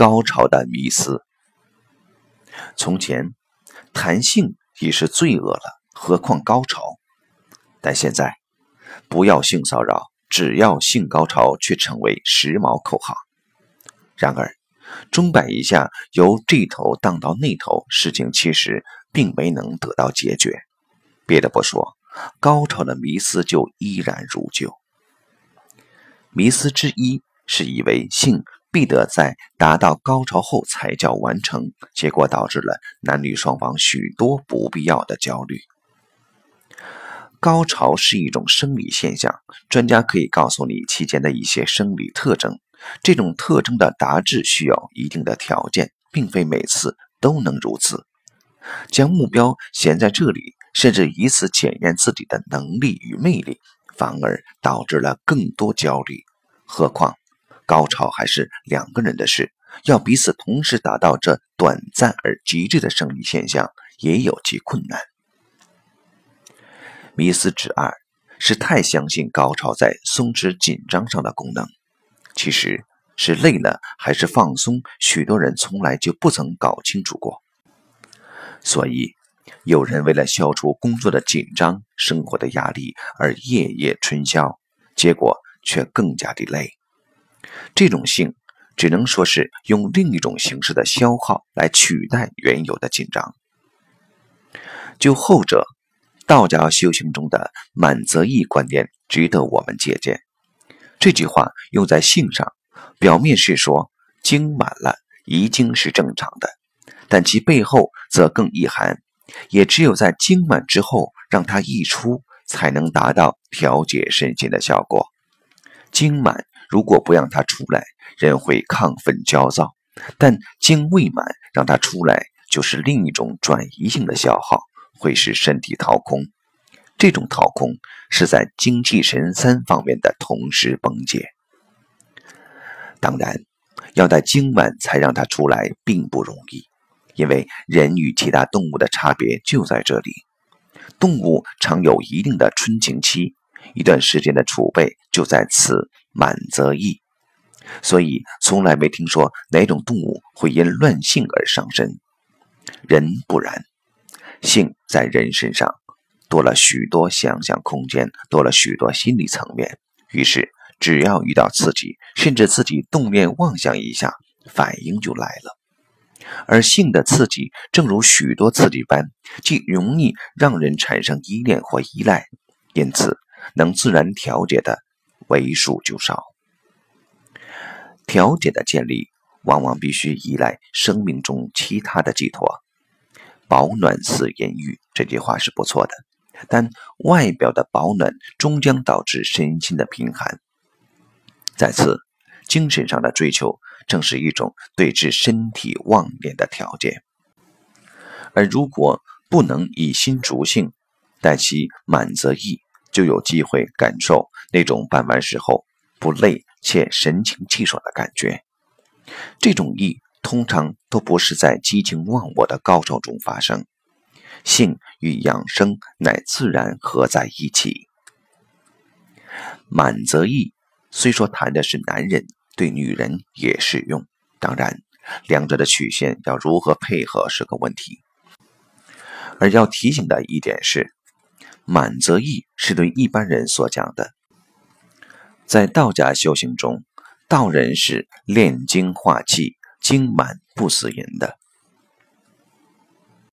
高潮的迷思。从前，谈性已是罪恶了，何况高潮？但现在，不要性骚扰，只要性高潮，却成为时髦口号。然而，钟摆一下由这头荡到那头，事情其实并没能得到解决。别的不说，高潮的迷思就依然如旧。迷思之一是以为性必得在达到高潮后才叫完成，结果导致了男女双方许多不必要的焦虑。高潮是一种生理现象，专家可以告诉你期间的一些生理特征。这种特征的达至需要一定的条件，并非每次都能如此。将目标悬在这里，甚至以此检验自己的能力与魅力，反而导致了更多焦虑。何况，高潮还是两个人的事，要彼此同时达到这短暂而极致的生理现象，也有其困难。迷思之二是太相信高潮在松弛紧张上的功能。其实是累了还是放松，许多人从来就不曾搞清楚过。所以，有人为了消除工作的紧张、生活的压力而夜夜春宵，结果却更加的累。这种性只能说是用另一种形式的消耗来取代原有的紧张。就后者，道家修行中的满则溢观点值得我们借鉴。这句话用在性上，表面是说经满了，遗精是正常的，但其背后则更意涵：也只有在经满之后，让它溢出，才能达到调节身心的效果。经满如果不让它出来，人会亢奋焦躁；但精未满，让它出来，就是另一种转移性的消耗，会使身体掏空。这种掏空是在精气神三方面的同时崩解。当然，要在精满才让它出来并不容易，因为人与其他动物的差别就在这里。动物常有一定的春情期，一段时间的储备就在此满则溢，所以从来没听说哪种动物会因乱性而伤身。人不然，性在人身上。多了许多想象空间，多了许多心理层面。于是，只要遇到刺激，甚至自己动念妄想一下，反应就来了。而性的刺激，正如许多刺激般，既容易让人产生依恋或依赖，因此能自然调节的为数就少。调节的建立，往往必须依赖生命中其他的寄托。保暖似淫欲，这句话是不错的。但外表的保暖终将导致身心的贫寒。在此，精神上的追求正是一种对治身体妄念的条件。而如果不能以心逐性，待其满则溢，就有机会感受那种办完事后不累且神清气爽的感觉。这种意通常都不是在激情忘我的高潮中发生。性与养生乃自然合在一起。满则溢，虽说谈的是男人，对女人也适用。当然，两者的曲线要如何配合是个问题。而要提醒的一点是，满则溢是对一般人所讲的。在道家修行中，道人是炼精化气、精满不死人的。